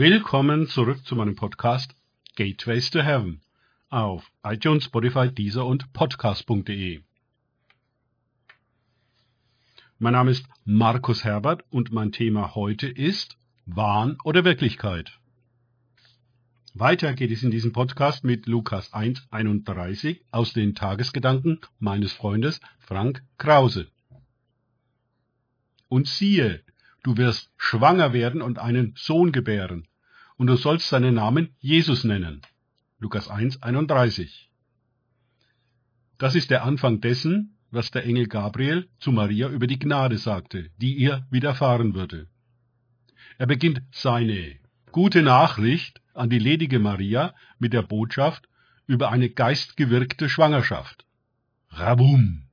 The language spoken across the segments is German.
Willkommen zurück zu meinem Podcast Gateways to Heaven auf iTunes, Spotify, Deezer und Podcast.de. Mein Name ist Markus Herbert und mein Thema heute ist Wahn oder Wirklichkeit. Weiter geht es in diesem Podcast mit Lukas 1,31 aus den Tagesgedanken meines Freundes Frank Krause. Und siehe, du wirst schwanger werden und einen Sohn gebären, und du sollst seinen Namen Jesus nennen. Lukas 1, 31. Das ist der Anfang dessen, was der Engel Gabriel zu Maria über die Gnade sagte, die ihr widerfahren würde. Er beginnt seine gute Nachricht an die ledige Maria mit der Botschaft über eine geistgewirkte Schwangerschaft. Rabum!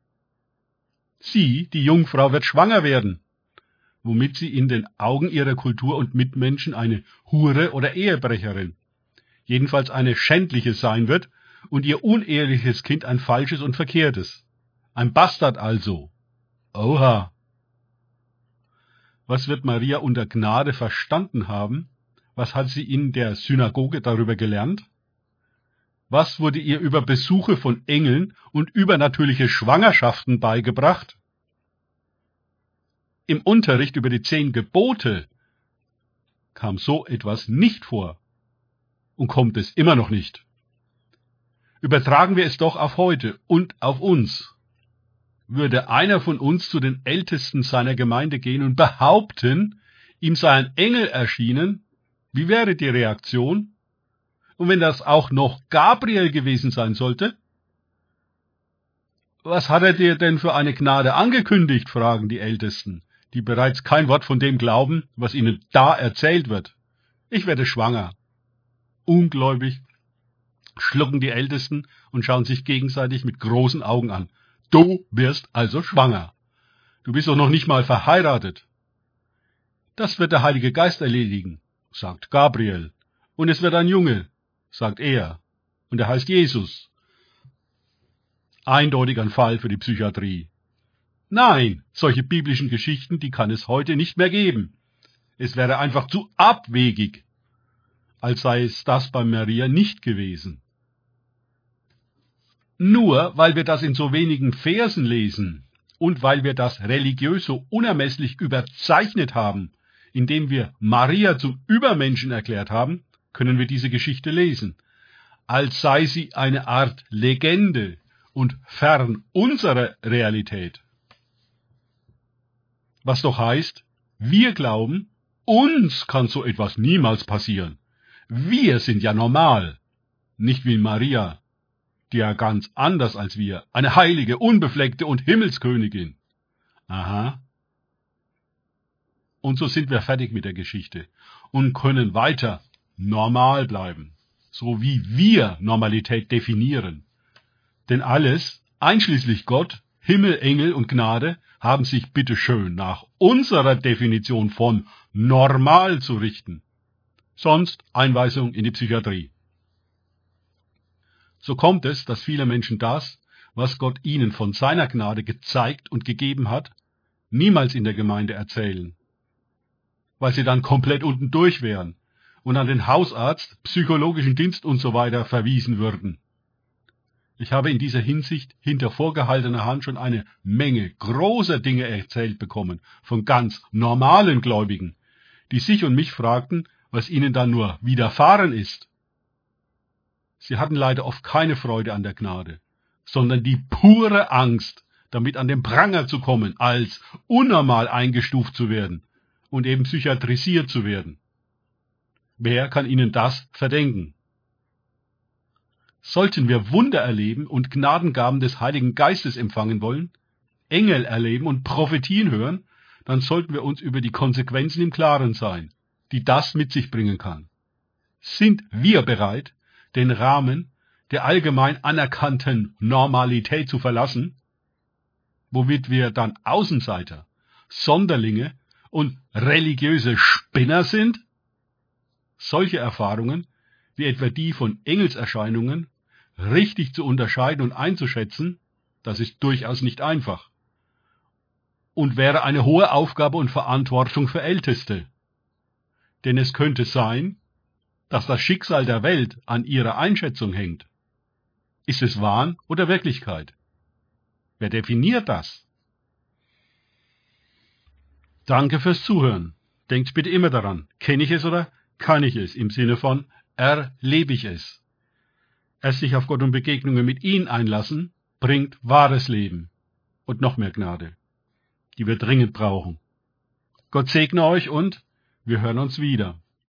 Sie, die Jungfrau, wird schwanger werden womit sie in den Augen ihrer Kultur und Mitmenschen eine Hure oder Ehebrecherin, jedenfalls eine schändliche sein wird und ihr uneheliches Kind ein falsches und verkehrtes. Ein Bastard also. Oha. Was wird Maria unter Gnade verstanden haben? Was hat sie in der Synagoge darüber gelernt? Was wurde ihr über Besuche von Engeln und übernatürliche Schwangerschaften beigebracht? Im Unterricht über die zehn Gebote kam so etwas nicht vor und kommt es immer noch nicht. Übertragen wir es doch auf heute und auf uns. Würde einer von uns zu den Ältesten seiner Gemeinde gehen und behaupten, ihm sei ein Engel erschienen, wie wäre die Reaktion? Und wenn das auch noch Gabriel gewesen sein sollte? Was hat er dir denn für eine Gnade angekündigt? fragen die Ältesten die bereits kein Wort von dem glauben, was ihnen da erzählt wird. Ich werde schwanger. Ungläubig schlucken die Ältesten und schauen sich gegenseitig mit großen Augen an. Du wirst also schwanger. Du bist doch noch nicht mal verheiratet. Das wird der Heilige Geist erledigen, sagt Gabriel. Und es wird ein Junge, sagt er. Und er heißt Jesus. Eindeutig ein Fall für die Psychiatrie. Nein, solche biblischen Geschichten, die kann es heute nicht mehr geben. Es wäre einfach zu abwegig, als sei es das bei Maria nicht gewesen. Nur weil wir das in so wenigen Versen lesen und weil wir das religiös so unermesslich überzeichnet haben, indem wir Maria zum Übermenschen erklärt haben, können wir diese Geschichte lesen, als sei sie eine Art Legende und fern unserer Realität. Was doch heißt, wir glauben, uns kann so etwas niemals passieren. Wir sind ja normal. Nicht wie Maria, die ja ganz anders als wir, eine heilige, unbefleckte und Himmelskönigin. Aha. Und so sind wir fertig mit der Geschichte und können weiter normal bleiben, so wie wir Normalität definieren. Denn alles, einschließlich Gott, Himmel, Engel und Gnade, haben sich bitteschön nach unserer Definition von normal zu richten. Sonst Einweisung in die Psychiatrie. So kommt es, dass viele Menschen das, was Gott ihnen von seiner Gnade gezeigt und gegeben hat, niemals in der Gemeinde erzählen, weil sie dann komplett unten durch wären und an den Hausarzt, psychologischen Dienst und so weiter verwiesen würden. Ich habe in dieser Hinsicht hinter vorgehaltener Hand schon eine Menge großer Dinge erzählt bekommen von ganz normalen Gläubigen, die sich und mich fragten, was ihnen dann nur widerfahren ist. Sie hatten leider oft keine Freude an der Gnade, sondern die pure Angst, damit an den Pranger zu kommen, als unnormal eingestuft zu werden und eben psychiatrisiert zu werden. Wer kann ihnen das verdenken? Sollten wir Wunder erleben und Gnadengaben des Heiligen Geistes empfangen wollen, Engel erleben und Prophetien hören, dann sollten wir uns über die Konsequenzen im Klaren sein, die das mit sich bringen kann. Sind wir bereit, den Rahmen der allgemein anerkannten Normalität zu verlassen, womit wir dann Außenseiter, Sonderlinge und religiöse Spinner sind? Solche Erfahrungen, wie etwa die von Engelserscheinungen, richtig zu unterscheiden und einzuschätzen, das ist durchaus nicht einfach und wäre eine hohe Aufgabe und Verantwortung für Älteste. denn es könnte sein, dass das Schicksal der Welt an ihrer Einschätzung hängt. Ist es Wahn oder Wirklichkeit? Wer definiert das? Danke fürs Zuhören. Denkt bitte immer daran, kenne ich es oder kann ich es im Sinne von erlebe ich es. Erst sich auf Gott und Begegnungen mit ihm einlassen, bringt wahres Leben und noch mehr Gnade, die wir dringend brauchen. Gott segne euch und wir hören uns wieder.